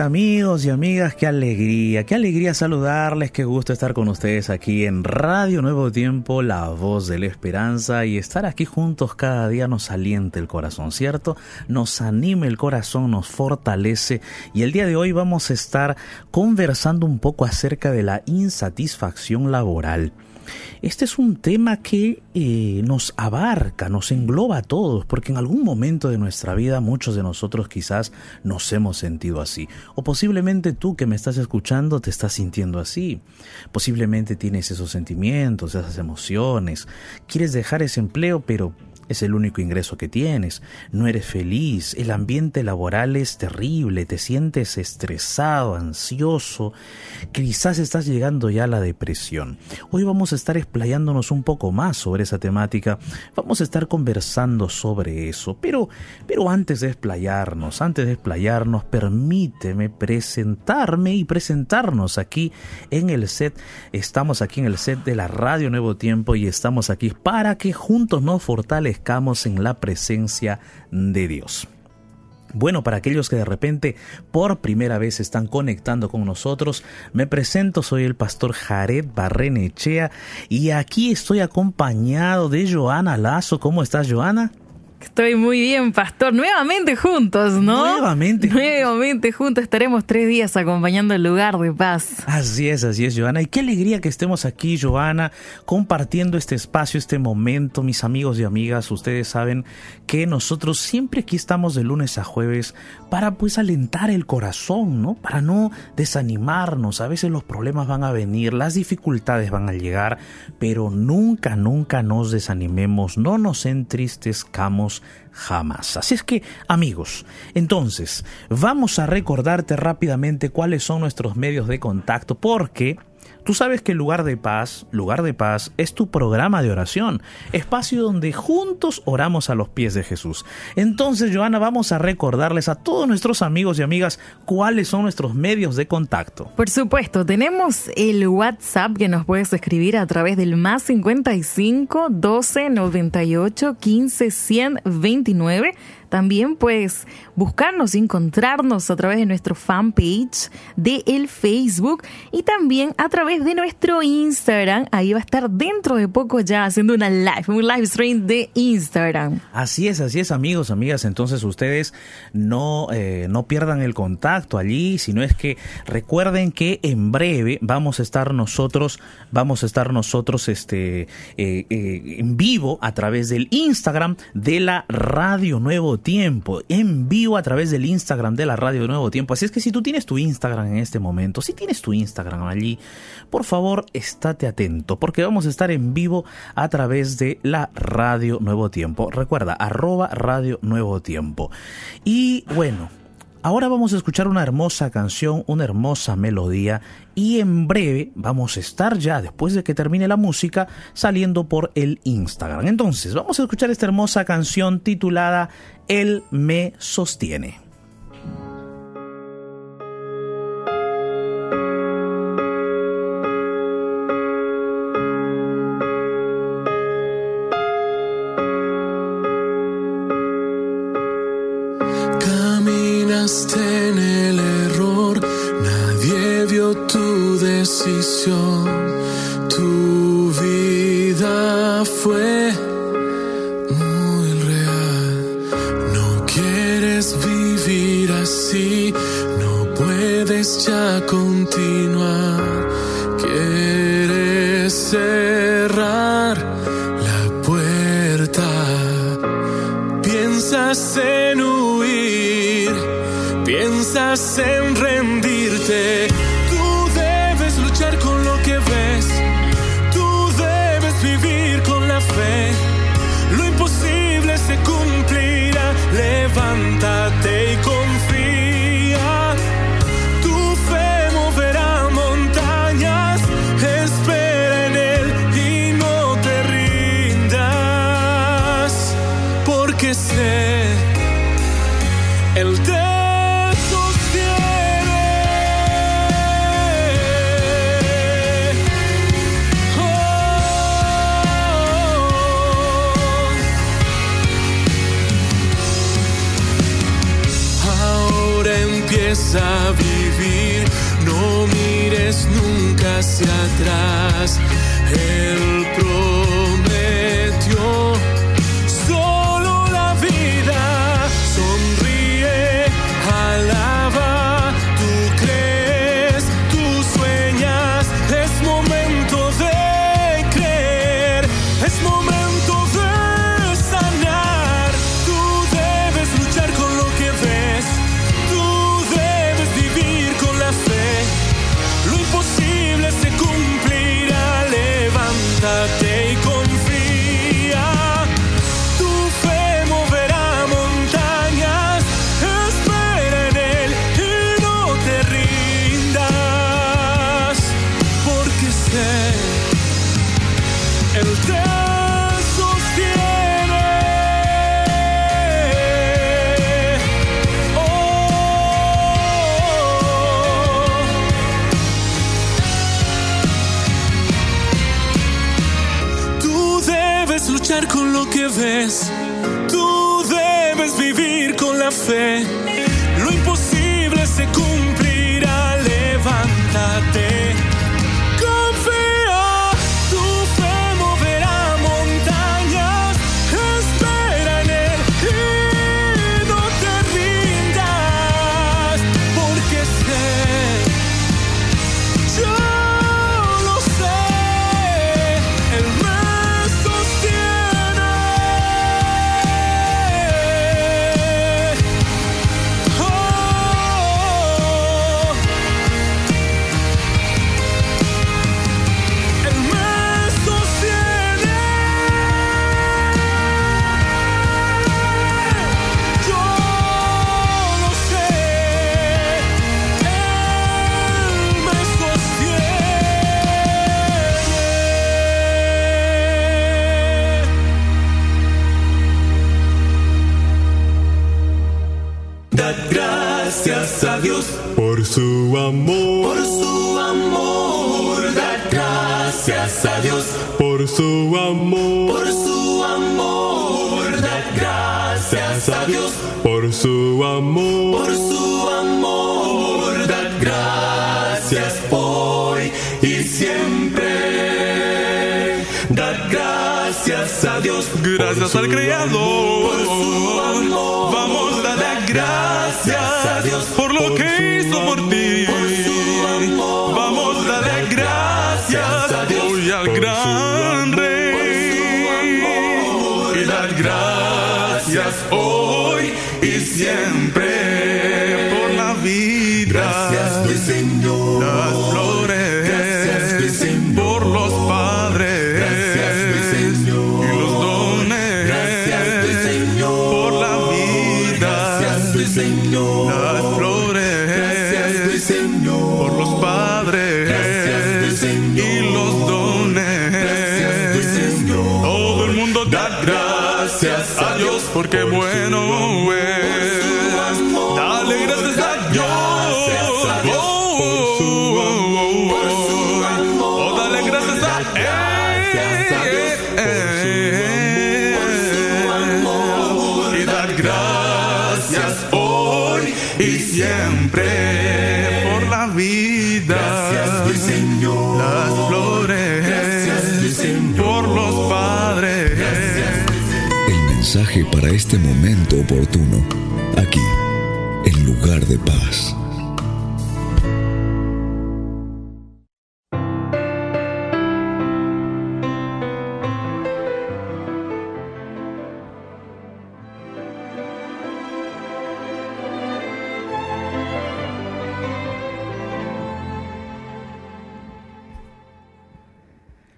amigos y amigas, qué alegría, qué alegría saludarles, qué gusto estar con ustedes aquí en Radio Nuevo Tiempo, la voz de la esperanza y estar aquí juntos cada día nos aliente el corazón, ¿cierto? Nos anime el corazón, nos fortalece y el día de hoy vamos a estar conversando un poco acerca de la insatisfacción laboral. Este es un tema que eh, nos abarca, nos engloba a todos, porque en algún momento de nuestra vida muchos de nosotros quizás nos hemos sentido así. O posiblemente tú que me estás escuchando te estás sintiendo así. Posiblemente tienes esos sentimientos, esas emociones. Quieres dejar ese empleo, pero es el único ingreso que tienes, no eres feliz, el ambiente laboral es terrible, te sientes estresado, ansioso, quizás estás llegando ya a la depresión. Hoy vamos a estar explayándonos un poco más sobre esa temática, vamos a estar conversando sobre eso, pero, pero antes de explayarnos, antes de explayarnos, permíteme presentarme y presentarnos aquí en el set, estamos aquí en el set de la Radio Nuevo Tiempo y estamos aquí para que juntos nos fortalezcamos en la presencia de Dios. Bueno, para aquellos que de repente por primera vez están conectando con nosotros, me presento, soy el pastor Jared Barrenechea y aquí estoy acompañado de Joana Lazo. ¿Cómo estás, Joana? Estoy muy bien, pastor. Nuevamente juntos, ¿no? Nuevamente. Nuevamente juntos. Estaremos tres días acompañando el lugar de paz. Así es, así es, Joana. Y qué alegría que estemos aquí, Joana, compartiendo este espacio, este momento. Mis amigos y amigas, ustedes saben que nosotros siempre aquí estamos de lunes a jueves para pues alentar el corazón, ¿no? Para no desanimarnos. A veces los problemas van a venir, las dificultades van a llegar, pero nunca, nunca nos desanimemos, no nos entristezcamos jamás. Así es que, amigos, entonces, vamos a recordarte rápidamente cuáles son nuestros medios de contacto porque Tú sabes que Lugar de Paz, Lugar de Paz es tu programa de oración, espacio donde juntos oramos a los pies de Jesús. Entonces, Joana, vamos a recordarles a todos nuestros amigos y amigas cuáles son nuestros medios de contacto. Por supuesto, tenemos el WhatsApp que nos puedes escribir a través del más 55 12 98 15 129 también puedes buscarnos y encontrarnos a través de nuestro fanpage de el Facebook y también a través de nuestro Instagram. Ahí va a estar dentro de poco ya haciendo una live, un live stream de Instagram. Así es, así es amigos, amigas. Entonces ustedes no, eh, no pierdan el contacto allí, sino es que recuerden que en breve vamos a estar nosotros, vamos a estar nosotros este, eh, eh, en vivo a través del Instagram de la Radio Nuevo Tiempo, en vivo a través del Instagram de la Radio Nuevo Tiempo. Así es que si tú tienes tu Instagram en este momento, si tienes tu Instagram allí, por favor, estate atento, porque vamos a estar en vivo a través de la Radio Nuevo Tiempo. Recuerda, arroba Radio Nuevo Tiempo. Y bueno, Ahora vamos a escuchar una hermosa canción, una hermosa melodía y en breve vamos a estar ya, después de que termine la música, saliendo por el Instagram. Entonces, vamos a escuchar esta hermosa canción titulada Él me sostiene. Tu vida fue muy real. No quieres vivir así, no puedes ya continuar, hacia atrás. Él prometió Tú debes vivir con la fe. Lo imposible se cumplirá. Levántate. Su amor, por su amor. Dad gracias a Dios por su amor, por su amor. Dad gracias a Dios por su amor, por su amor. Dad gracias hoy y siempre. Dad gracias a Dios Gracias al Creador. Vida. Gracias, mi Señor. Las flores Gracias, mi Señor. por los padres Gracias, mi Señor. y los dones Gracias, mi Señor. por la vida. Gracias, mi Señor. Las flores Gracias, mi Señor. por los padres Gracias, mi Señor. y los dones. Gracias, mi Señor. Todo el mundo da Gracias a Dios porque bueno es. Mensaje para este momento oportuno, aquí, en lugar de paz.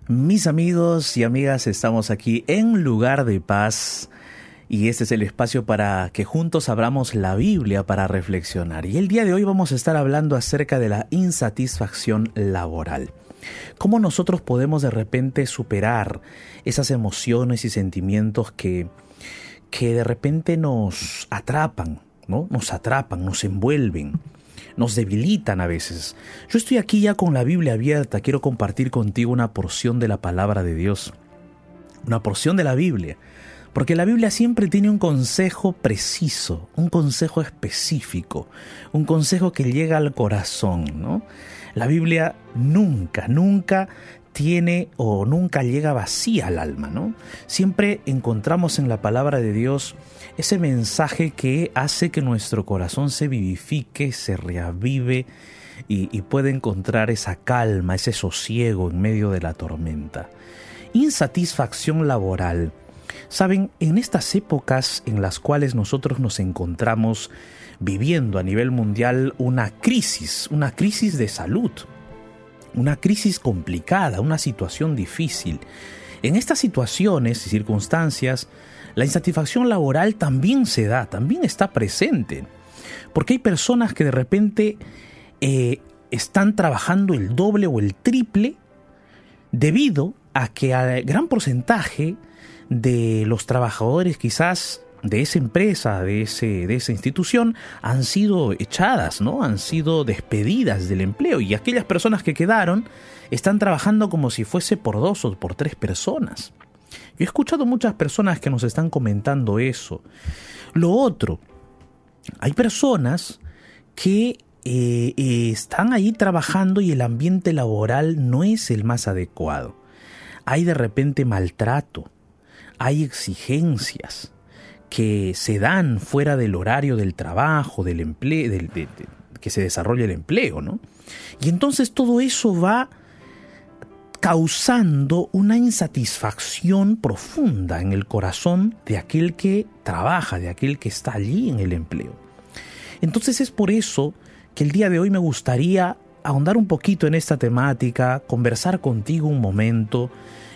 Mis amigos y amigas, estamos aquí en lugar de paz y este es el espacio para que juntos abramos la Biblia para reflexionar. Y el día de hoy vamos a estar hablando acerca de la insatisfacción laboral. ¿Cómo nosotros podemos de repente superar esas emociones y sentimientos que, que de repente nos atrapan, ¿no? Nos atrapan, nos envuelven nos debilitan a veces. Yo estoy aquí ya con la Biblia abierta, quiero compartir contigo una porción de la palabra de Dios, una porción de la Biblia, Porque la Biblia siempre tiene un consejo preciso, un consejo específico, un consejo que llega al corazón, ¿no? La Biblia nunca, nunca tiene o nunca llega vacía al alma, ¿no? Siempre encontramos en la palabra de Dios ese mensaje que hace que nuestro corazón se vivifique, se reavive y, y pueda encontrar esa calma, ese sosiego en medio de la tormenta. Insatisfacción laboral. Saben, en estas épocas en las cuales nosotros nos encontramos viviendo a nivel mundial una crisis, una crisis de salud, una crisis complicada, una situación difícil. En estas situaciones y circunstancias, la insatisfacción laboral también se da, también está presente. Porque hay personas que de repente eh, están trabajando el doble o el triple debido a que al gran porcentaje de los trabajadores quizás de esa empresa, de, ese, de esa institución, han sido echadas, ¿no? Han sido despedidas del empleo y aquellas personas que quedaron están trabajando como si fuese por dos o por tres personas. Yo he escuchado muchas personas que nos están comentando eso. Lo otro, hay personas que eh, están ahí trabajando y el ambiente laboral no es el más adecuado. Hay de repente maltrato, hay exigencias, que se dan fuera del horario del trabajo, del empleo, que se desarrolla el empleo, ¿no? Y entonces todo eso va causando una insatisfacción profunda en el corazón de aquel que trabaja, de aquel que está allí en el empleo. Entonces es por eso que el día de hoy me gustaría ahondar un poquito en esta temática, conversar contigo un momento,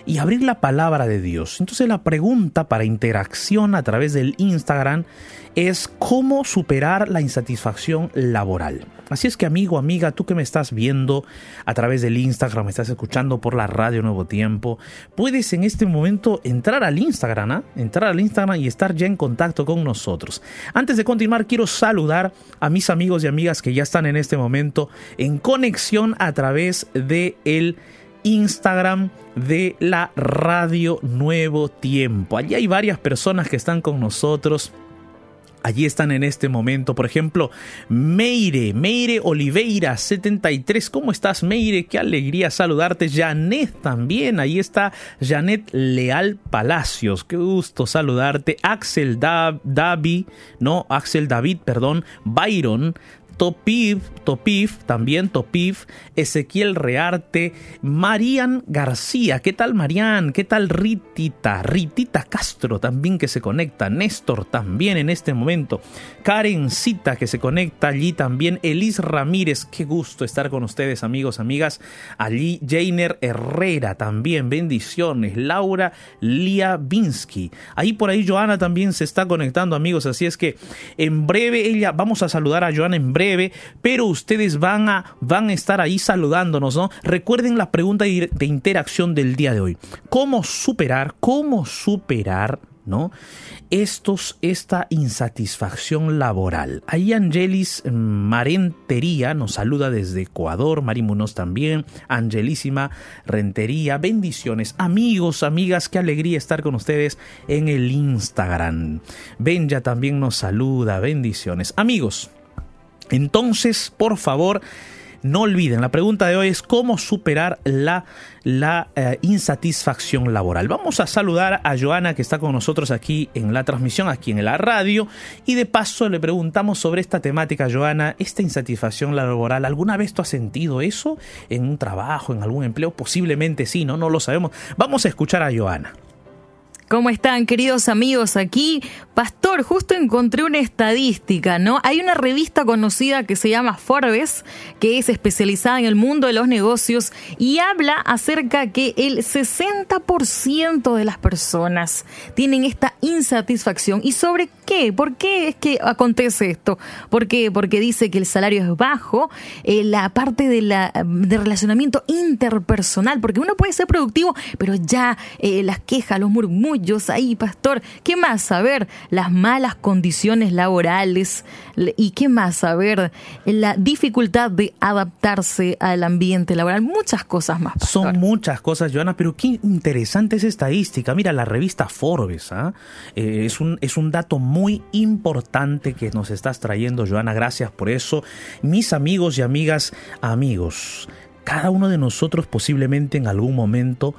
y abrir la palabra de Dios. Entonces la pregunta para interacción a través del Instagram es cómo superar la insatisfacción laboral. Así es que amigo, amiga, tú que me estás viendo a través del Instagram, me estás escuchando por la radio Nuevo Tiempo, puedes en este momento entrar al Instagram, ¿ah? entrar al Instagram y estar ya en contacto con nosotros. Antes de continuar, quiero saludar a mis amigos y amigas que ya están en este momento en conexión a través de el Instagram de la Radio Nuevo Tiempo. Allí hay varias personas que están con nosotros. Allí están en este momento, por ejemplo, Meire, Meire Oliveira 73. ¿Cómo estás, Meire? Qué alegría saludarte. Janet también, ahí está Janet Leal Palacios. Qué gusto saludarte. Axel David, no, Axel David, perdón. Byron Topiv, Topiv, también Topiv, Ezequiel Rearte, Marian García, ¿qué tal Marian? ¿Qué tal Ritita? Ritita Castro también que se conecta, Néstor también en este momento, Karencita que se conecta allí también, Elis Ramírez, qué gusto estar con ustedes amigos, amigas, allí Jainer Herrera también, bendiciones, Laura Liabinsky, ahí por ahí Joana también se está conectando amigos, así es que en breve ella, vamos a saludar a Joana en breve, pero ustedes van a, van a estar ahí saludándonos, ¿no? Recuerden la pregunta de interacción del día de hoy. ¿Cómo superar, cómo superar ¿no? Estos, esta insatisfacción laboral. Ahí Angelis Marentería nos saluda desde Ecuador, Marimunos también, Angelísima Rentería, bendiciones, amigos, amigas, qué alegría estar con ustedes en el Instagram. Benja también nos saluda, bendiciones. Amigos, entonces, por favor, no olviden, la pregunta de hoy es cómo superar la, la eh, insatisfacción laboral. Vamos a saludar a Joana que está con nosotros aquí en la transmisión, aquí en la radio, y de paso le preguntamos sobre esta temática, Joana, esta insatisfacción laboral. ¿Alguna vez tú has sentido eso en un trabajo, en algún empleo? Posiblemente sí, ¿no? No lo sabemos. Vamos a escuchar a Joana. ¿Cómo están, queridos amigos? Aquí, Pastor, justo encontré una estadística, ¿no? Hay una revista conocida que se llama Forbes, que es especializada en el mundo de los negocios y habla acerca que el 60% de las personas tienen esta insatisfacción. ¿Y sobre qué? ¿Por qué es que acontece esto? ¿Por qué? Porque dice que el salario es bajo, eh, la parte de, la, de relacionamiento interpersonal, porque uno puede ser productivo, pero ya eh, las quejas, los murmullos, hoyos pastor. ¿Qué más saber? Las malas condiciones laborales y qué más saber la dificultad de adaptarse al ambiente laboral. Muchas cosas más. Pastor. Son muchas cosas, Joana, pero qué interesante es estadística. Mira, la revista Forbes ¿ah? eh, es, un, es un dato muy importante que nos estás trayendo, Joana. Gracias por eso. Mis amigos y amigas, amigos, cada uno de nosotros posiblemente en algún momento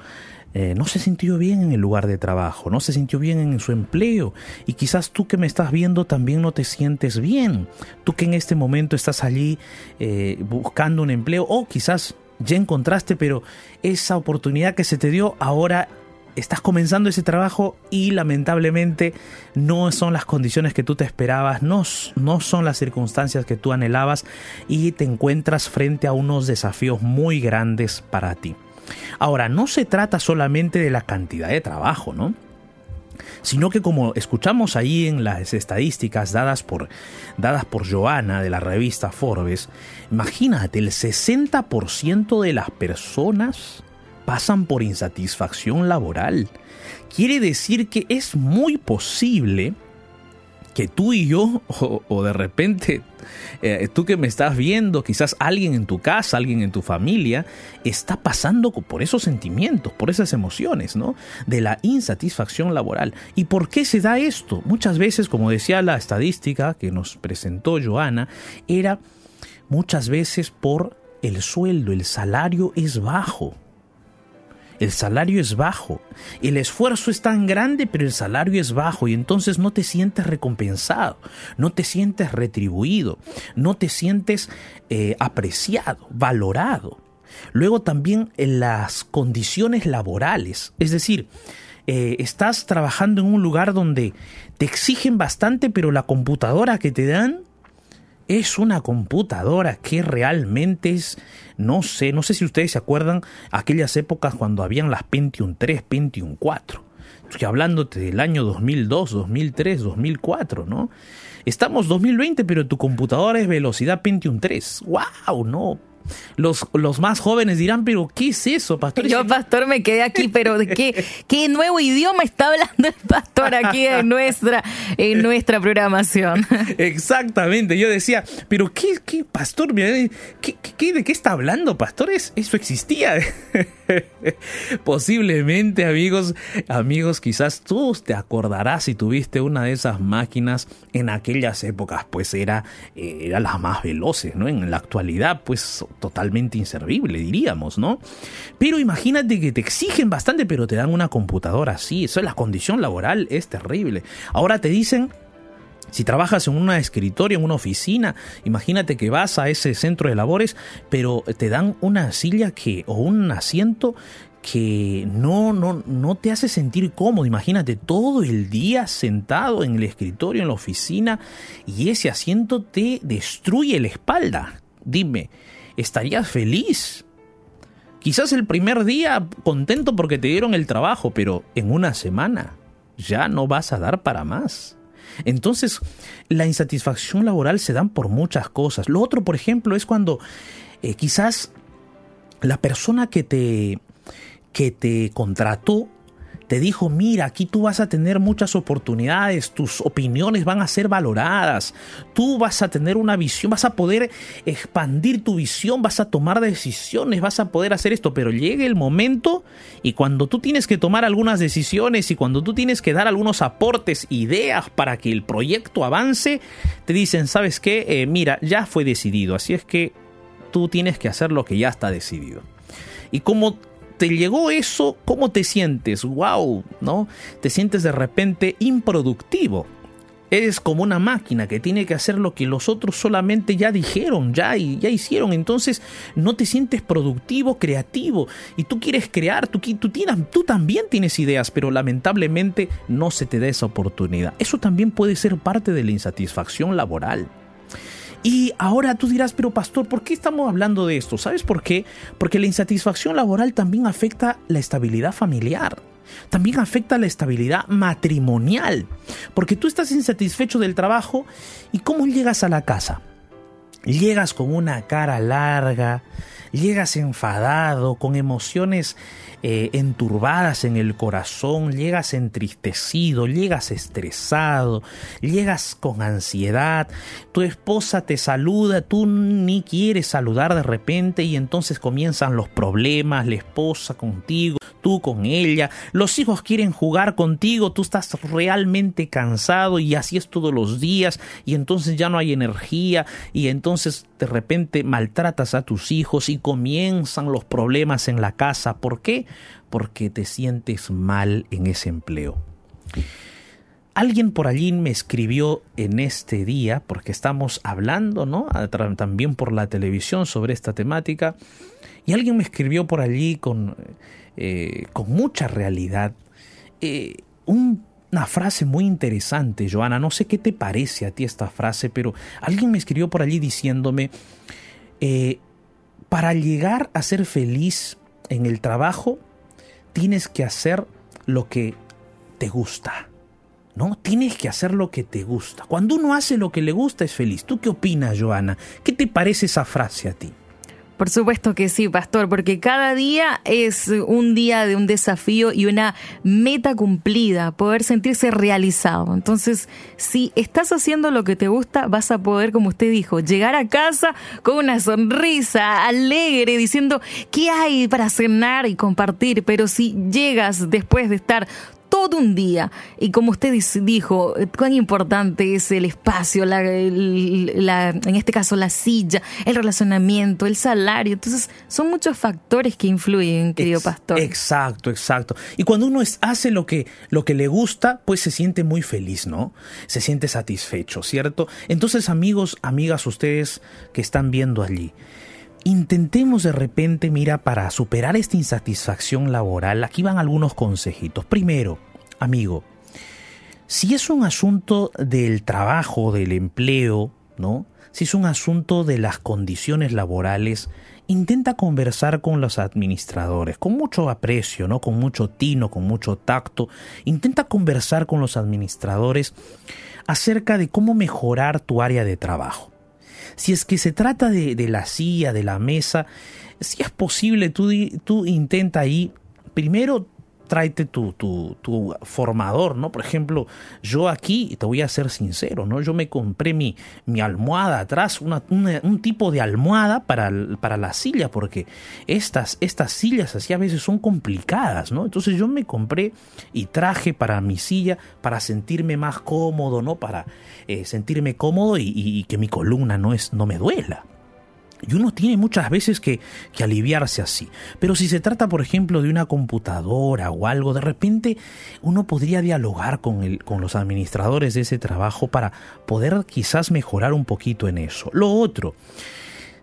eh, no se sintió bien en el lugar de trabajo, no se sintió bien en su empleo y quizás tú que me estás viendo también no te sientes bien, tú que en este momento estás allí eh, buscando un empleo o quizás ya encontraste pero esa oportunidad que se te dio ahora estás comenzando ese trabajo y lamentablemente no son las condiciones que tú te esperabas, no, no, son las circunstancias que tú anhelabas y te encuentras frente a unos desafíos muy grandes para ti. Ahora, no se trata solamente de la cantidad de trabajo, ¿no? Sino que como escuchamos ahí en las estadísticas dadas por, dadas por Joana de la revista Forbes, imagínate, el 60% de las personas pasan por insatisfacción laboral. Quiere decir que es muy posible que tú y yo, o, de repente eh, tú que me estás viendo, quizás alguien en tu casa, alguien en tu familia, está pasando por esos sentimientos, por esas emociones, ¿no? De la insatisfacción laboral. ¿Y por qué se da esto? Muchas veces, como decía la estadística que nos presentó Joana, era muchas veces por el sueldo, el salario es bajo. El salario es bajo. El esfuerzo es tan grande, pero el salario es bajo y entonces no te sientes recompensado, no te sientes retribuido, no te sientes eh, apreciado, valorado. Luego también en las condiciones laborales, es decir, eh, estás trabajando en un lugar donde te exigen bastante, pero la computadora que te dan es una computadora que realmente es, no sé, no sé si ustedes se acuerdan aquellas épocas cuando habían las Pentium 3, Pentium 4. Estoy hablándote del año 2002, 2003, 2004, ¿no? Estamos 2020, pero tu computadora es velocidad Pentium 3. ¡Wow! No, los, los más jóvenes dirán, pero ¿qué es eso, pastor? Yo, pastor, me quedé aquí, pero ¿de qué, qué nuevo idioma está hablando el pastor aquí en nuestra, en nuestra programación? Exactamente, yo decía, pero ¿qué, qué pastor? ¿Qué, qué, de qué está hablando, pastores? Eso existía. Posiblemente, amigos, amigos, quizás tú te acordarás si tuviste una de esas máquinas en aquellas épocas, pues era, era las más veloces, ¿no? En la actualidad, pues totalmente inservible, diríamos, ¿no? Pero imagínate que te exigen bastante, pero te dan una computadora así. Eso es la condición laboral, es terrible. Ahora te dicen si trabajas en una escritorio, en una oficina, imagínate que vas a ese centro de labores, pero te dan una silla que o un asiento que no, no, no te hace sentir cómodo. Imagínate todo el día sentado en el escritorio, en la oficina, y ese asiento te destruye la espalda. Dime, estarías feliz. Quizás el primer día contento porque te dieron el trabajo, pero en una semana ya no vas a dar para más. Entonces, la insatisfacción laboral se dan por muchas cosas. Lo otro, por ejemplo, es cuando eh, quizás la persona que te, que te contrató te dijo, mira, aquí tú vas a tener muchas oportunidades, tus opiniones van a ser valoradas, tú vas a tener una visión, vas a poder expandir tu visión, vas a tomar decisiones, vas a poder hacer esto, pero llegue el momento y cuando tú tienes que tomar algunas decisiones y cuando tú tienes que dar algunos aportes, ideas para que el proyecto avance, te dicen, ¿sabes qué? Eh, mira, ya fue decidido, así es que tú tienes que hacer lo que ya está decidido. Y como te llegó eso, ¿cómo te sientes? ¡Wow! ¿No? Te sientes de repente improductivo. Eres como una máquina que tiene que hacer lo que los otros solamente ya dijeron, ya, ya hicieron. Entonces no te sientes productivo, creativo. Y tú quieres crear, tú, tú, tienes, tú también tienes ideas, pero lamentablemente no se te da esa oportunidad. Eso también puede ser parte de la insatisfacción laboral. Y ahora tú dirás, pero pastor, ¿por qué estamos hablando de esto? ¿Sabes por qué? Porque la insatisfacción laboral también afecta la estabilidad familiar. También afecta la estabilidad matrimonial. Porque tú estás insatisfecho del trabajo y ¿cómo llegas a la casa? Llegas con una cara larga, llegas enfadado, con emociones eh, enturbadas en el corazón, llegas entristecido, llegas estresado, llegas con ansiedad, tu esposa te saluda, tú ni quieres saludar de repente y entonces comienzan los problemas, la esposa contigo, tú con ella, los hijos quieren jugar contigo, tú estás realmente cansado y así es todos los días y entonces ya no hay energía y entonces de repente maltratas a tus hijos y comienzan los problemas en la casa. ¿Por qué? Porque te sientes mal en ese empleo. Alguien por allí me escribió en este día, porque estamos hablando, ¿no? También por la televisión sobre esta temática, y alguien me escribió por allí con, eh, con mucha realidad eh, una frase muy interesante, Joana. No sé qué te parece a ti esta frase, pero alguien me escribió por allí diciéndome, eh, para llegar a ser feliz en el trabajo, tienes que hacer lo que te gusta. ¿no? Tienes que hacer lo que te gusta. Cuando uno hace lo que le gusta es feliz. ¿Tú qué opinas, Joana? ¿Qué te parece esa frase a ti? Por supuesto que sí, pastor, porque cada día es un día de un desafío y una meta cumplida, poder sentirse realizado. Entonces, si estás haciendo lo que te gusta, vas a poder, como usted dijo, llegar a casa con una sonrisa alegre, diciendo qué hay para cenar y compartir. Pero si llegas después de estar todo un día. Y como usted dijo, cuán importante es el espacio, la, en este caso la silla, el relacionamiento, el salario. Entonces, son muchos factores que influyen, querido pastor. Exacto, exacto. Y cuando uno hace lo que, lo que le gusta, pues se siente muy feliz, ¿no? Se siente satisfecho, ¿cierto? Entonces, amigos, amigas, ustedes que están viendo allí, Intentemos de repente, mira, para superar esta insatisfacción laboral, aquí van algunos consejitos. Primero, amigo, si es un asunto del trabajo, del empleo, ¿no? Si es un asunto de las condiciones laborales, intenta conversar con los administradores, con mucho aprecio, ¿no? Con mucho tino, con mucho tacto. Intenta conversar con los administradores acerca de cómo mejorar tu área de trabajo. Si es que se trata de, la silla, de la mesa, si es posible, tú, tú intenta ahí primero tráete tu, tu, tu, formador, ¿no? Por ejemplo, yo aquí, te voy a ser sincero, ¿no? Yo me compré mi, mi almohada atrás, una, un tipo de almohada para, para la silla, porque estas, estas sillas así a veces son complicadas, ¿no? Entonces yo me compré y traje para mi silla para sentirme más cómodo, ¿no? Para eh, sentirme cómodo y, y, que mi columna no, es, no me duela. Y uno tiene muchas veces que, aliviarse así. Pero si se trata, por ejemplo, de una computadora o algo, de repente uno podría dialogar con, el, con los administradores de ese trabajo para poder quizás mejorar un poquito en eso. Lo otro,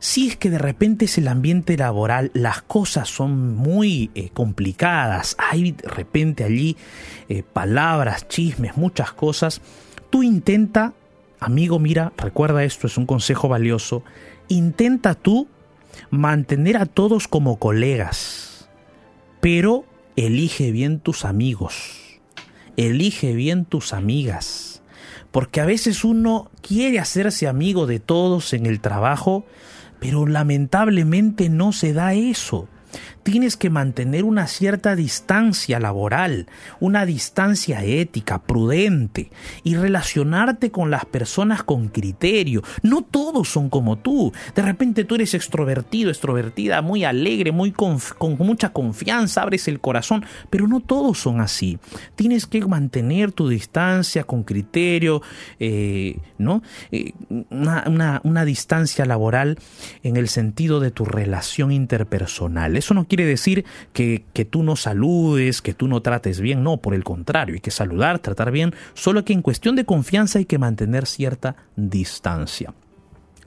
si es que de repente es el ambiente laboral, las cosas son muy eh, complicadas, hay de repente allí eh, palabras, chismes, muchas cosas, tú intenta, amigo, mira, recuerda esto, es un consejo valioso, intenta tú mantener a todos como colegas, pero elige bien tus amigos, elige bien tus amigas, porque a veces uno quiere hacerse amigo de todos en el trabajo, pero lamentablemente no se da eso tienes que mantener una cierta distancia laboral, una distancia ética, prudente, y relacionarte con las personas con criterio. No todos son como tú. De repente tú eres extrovertido, extrovertida, muy alegre, muy con mucha confianza, abres el corazón, pero no todos son así. Tienes que mantener tu distancia con criterio, eh, ¿no? Eh, una, una distancia laboral en el sentido de tu relación interpersonal. Eso no quiere decir que, que tú no saludes, que tú no trates bien, no, por el contrario, hay que saludar, tratar bien, solo que en cuestión de confianza hay que mantener cierta distancia.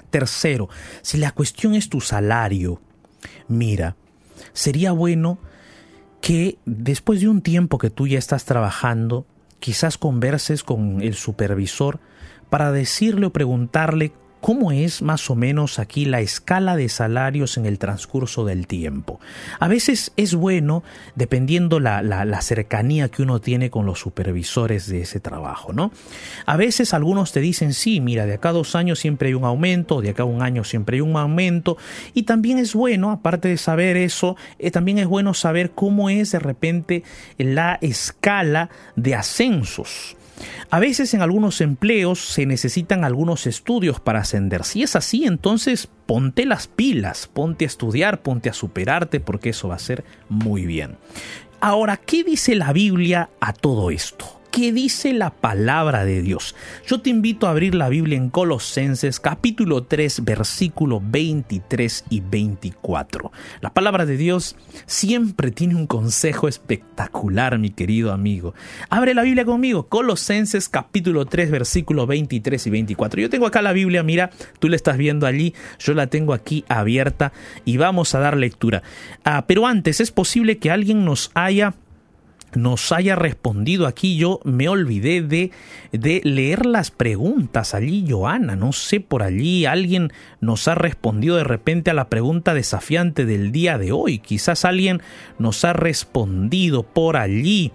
Tercero, si la cuestión es tu salario, mira, sería bueno que después de un tiempo que tú ya estás trabajando, quizás converses con el supervisor para decirle o preguntarle cómo es más o menos aquí la escala de salarios en el transcurso del tiempo. A veces es bueno, dependiendo la, la, cercanía que uno tiene con los supervisores de ese trabajo, ¿no? A veces algunos te dicen, sí, mira, de acá dos años siempre hay un aumento, de acá un año siempre hay un aumento, y también es bueno, aparte de saber eso, eh, también es bueno saber cómo es de repente la escala de ascensos. A veces en algunos empleos se necesitan algunos estudios para ascender. Si es así, entonces ponte las pilas, ponte a estudiar, ponte a superarte, porque eso va a ser muy bien. Ahora, ¿qué dice la Biblia a todo esto? ¿Qué dice la palabra de Dios? Yo te invito a abrir la Biblia en Colosenses capítulo 3 versículo 23 y 24. La palabra de Dios siempre tiene un consejo espectacular, mi querido amigo. Abre la Biblia conmigo, Colosenses capítulo 3 versículo 23 y 24. Yo tengo acá la Biblia, mira, tú la estás viendo allí, yo la tengo aquí abierta y vamos a dar lectura. Ah, pero antes, es posible que alguien nos haya nos haya respondido aquí. Yo me olvidé de, de, leer las preguntas allí, Joana. No sé, por allí alguien nos ha respondido de repente a la pregunta desafiante del día de hoy. Quizás alguien nos ha respondido por allí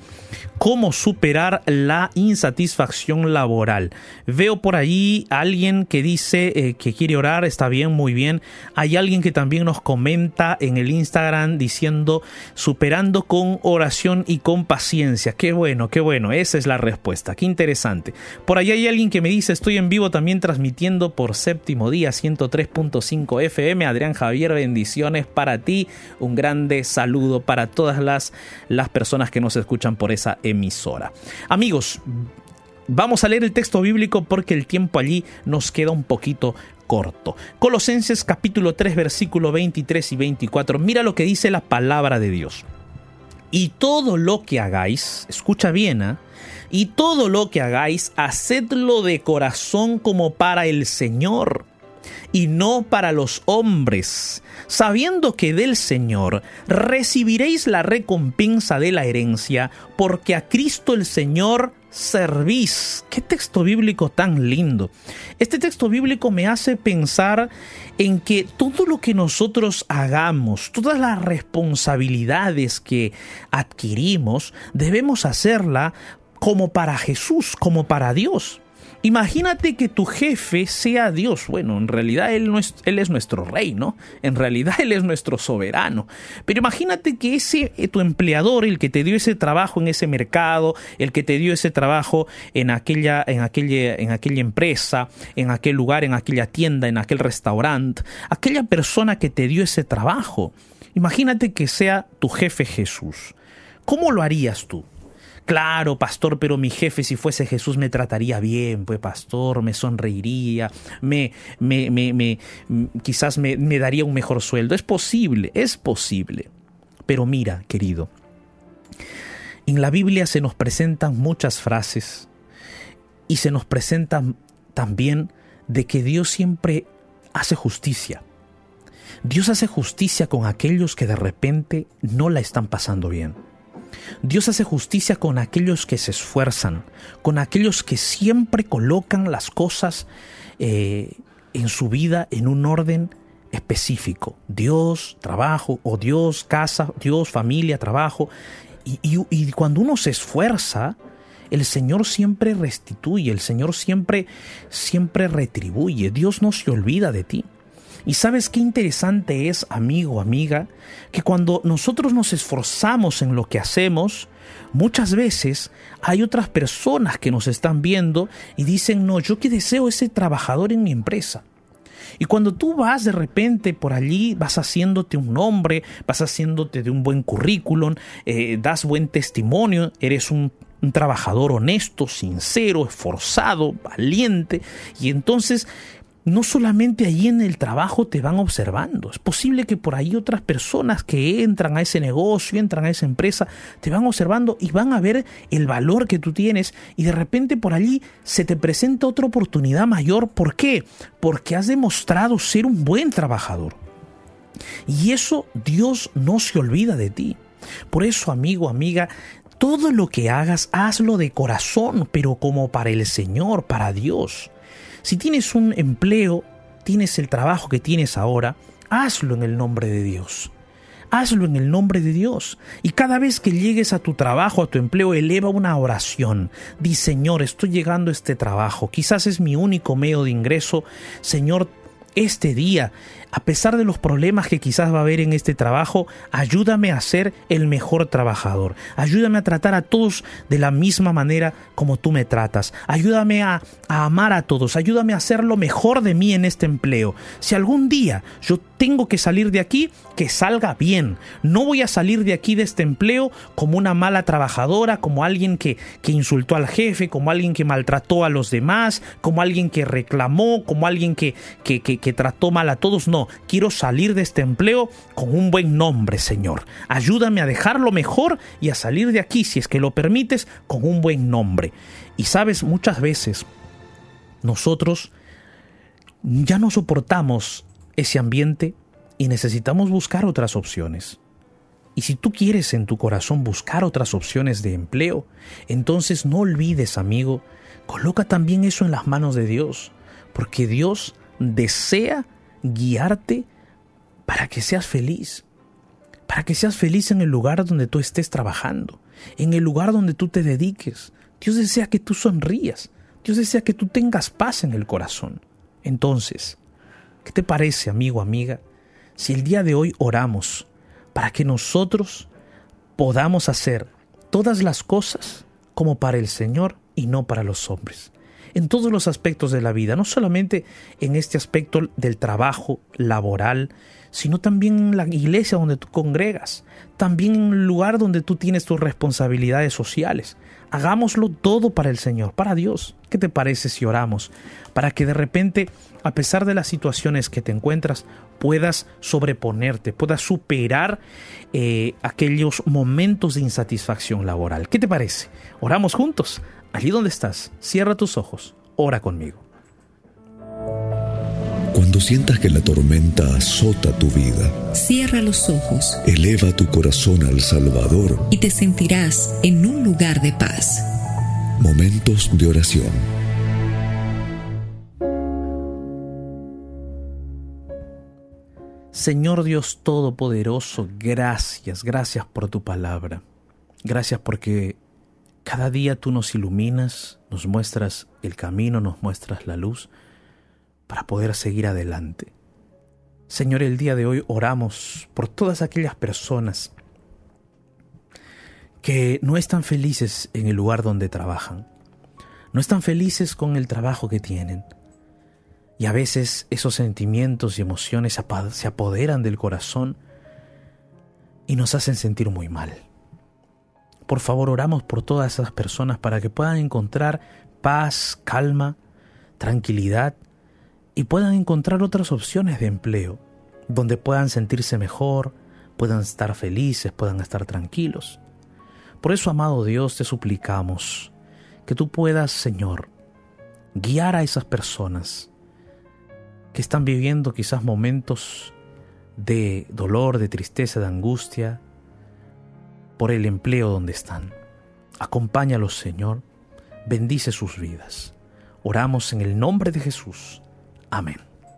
cómo superar la insatisfacción laboral. Veo por allí alguien que dice eh, que quiere orar, está bien, muy bien. Hay alguien que también nos comenta en el Instagram diciendo superando con oración y con paciencia. Qué bueno, qué bueno, esa es la respuesta, qué interesante. Por allí hay alguien que me dice estoy en vivo también transmitiendo por séptimo día 103.5 FM. Adrián Javier, bendiciones para ti. Un grande saludo para todas las, las personas que nos escuchan por esa emisora. Amigos, vamos a leer el texto bíblico porque el tiempo allí nos queda un poquito corto. Colosenses capítulo 3 versículo 23 y 24. Mira lo que dice la palabra de Dios. Y todo lo que hagáis, escucha bien, ¿ah? y todo lo que hagáis, hacedlo de corazón como para el Señor y no para los hombres, sabiendo que del Señor recibiréis la recompensa de la herencia, porque a Cristo el Señor servís. Qué texto bíblico tan lindo. Este texto bíblico me hace pensar en que todo lo que nosotros hagamos, todas las responsabilidades que adquirimos, debemos hacerla como para Jesús, como para Dios. Imagínate que tu jefe sea Dios. Bueno, en realidad él, no es, él es nuestro rey, ¿no? En realidad Él es nuestro soberano. Pero imagínate que ese, eh, tu empleador, el que te dio ese trabajo en ese mercado, el que te dio ese trabajo en aquella, en aquella, en aquella empresa, en aquel lugar, en aquella tienda, en aquel restaurante, aquella persona que te dio ese trabajo. Imagínate que sea tu jefe Jesús. ¿Cómo lo harías tú? Claro, pastor, pero mi jefe si fuese Jesús me trataría bien, pues pastor, me sonreiría, me, me, me, me quizás me, me daría un mejor sueldo. Es posible, es posible. Pero mira, querido, en la Biblia se nos presentan muchas frases y se nos presentan también de que Dios siempre hace justicia. Dios hace justicia con aquellos que de repente no la están pasando bien. Dios hace justicia con aquellos que se esfuerzan, con aquellos que siempre colocan las cosas eh, en su vida en un orden específico. Dios, trabajo, o Dios, casa, Dios, familia, trabajo. Y, y cuando uno se esfuerza, el Señor siempre restituye, el Señor siempre, siempre retribuye. Dios no se olvida de ti. Y sabes qué interesante es, amigo, amiga, que cuando nosotros nos esforzamos en lo que hacemos, muchas veces hay otras personas que nos están viendo y dicen, no, yo que deseo ese trabajador en mi empresa. Y cuando tú vas de repente por allí, vas haciéndote un nombre, vas haciéndote de un buen currículum, eh, das buen testimonio, eres un, un trabajador honesto, sincero, esforzado, valiente, y entonces no solamente allí en el trabajo te van observando, es posible que por ahí otras personas que entran a ese negocio, entran a esa empresa, te van observando y van a ver el valor que tú tienes y de repente por allí se te presenta otra oportunidad mayor. ¿Por qué? Porque has demostrado ser un buen trabajador. Y eso Dios no se olvida de ti. Por eso, amigo, amiga, todo lo que hagas, hazlo de corazón, pero como para el Señor, para Dios. Si tienes un empleo, tienes el trabajo que tienes ahora, hazlo en el nombre de Dios. Hazlo en el nombre de Dios. Y cada vez que llegues a tu trabajo, a tu empleo, eleva una oración. Di, Señor, estoy llegando a este trabajo. Quizás es mi único medio de ingreso. Señor, este día, a pesar de los problemas que quizás va a haber en este trabajo, ayúdame a ser el mejor trabajador. Ayúdame a tratar a todos de la misma manera como tú me tratas. Ayúdame a, amar a todos. Ayúdame a hacer lo mejor de mí en este empleo. Si algún día yo tengo que salir de aquí, que salga bien. No voy a salir de aquí de este empleo como una mala trabajadora, como alguien que, que insultó al jefe, como alguien que maltrató a los demás, como alguien que reclamó, como alguien que, que, que que trató mal a todos, quiero salir de este empleo con un buen nombre, Señor. Ayúdame a dejarlo mejor y a salir de aquí, si es que lo permites, con un buen nombre. Y sabes, muchas veces nosotros ya no soportamos ese ambiente y necesitamos buscar otras opciones. Y si tú quieres en tu corazón buscar otras opciones de empleo, entonces no olvides, amigo, coloca también eso en las manos de Dios, porque Dios desea guiarte para que seas feliz, para que seas feliz en el lugar donde tú estés trabajando, en el lugar donde tú te dediques. Dios desea que tú sonrías, Dios desea que tú tengas paz en el corazón. Entonces, ¿qué te parece, amigo, amiga, si el día de hoy oramos para que nosotros podamos hacer todas las cosas como para el Señor y no para los hombres? En todos los aspectos de la vida, no solamente en este aspecto del trabajo laboral, sino también en la iglesia donde tú congregas, también en el lugar donde tú tienes tus responsabilidades sociales. Hagámoslo todo para el Señor, para Dios. ¿Qué te parece si oramos? Para que de repente, a pesar de las situaciones que te encuentras, puedas sobreponerte, puedas superar eh, aquellos momentos de insatisfacción laboral. ¿Qué te parece? Oramos juntos. Allí donde estás, cierra tus ojos, ora conmigo. Cuando sientas que la tormenta azota tu vida, cierra los ojos, eleva tu corazón al Salvador y te sentirás en un lugar de paz. Momentos de oración. Señor Dios Todopoderoso, gracias, gracias por tu palabra. Gracias porque cada día tú nos iluminas, nos muestras el camino, nos muestras la luz para poder seguir adelante. Señor, el día de hoy oramos por todas aquellas personas que no están felices en el lugar donde trabajan, no están felices con el trabajo que tienen. Y a veces esos sentimientos y emociones se apoderan del corazón y nos hacen sentir muy mal. Por favor, oramos por todas esas personas para que puedan encontrar paz, calma, tranquilidad y puedan encontrar otras opciones de empleo, donde puedan sentirse mejor, puedan estar felices, puedan estar tranquilos. Por eso, amado Dios, te suplicamos que tú puedas, Señor, guiar a esas personas que están viviendo quizás momentos de dolor, de tristeza, de angustia, por el empleo donde están. Acompáñalos, Señor. Bendice sus vidas. Oramos en el nombre de Jesús. Amén.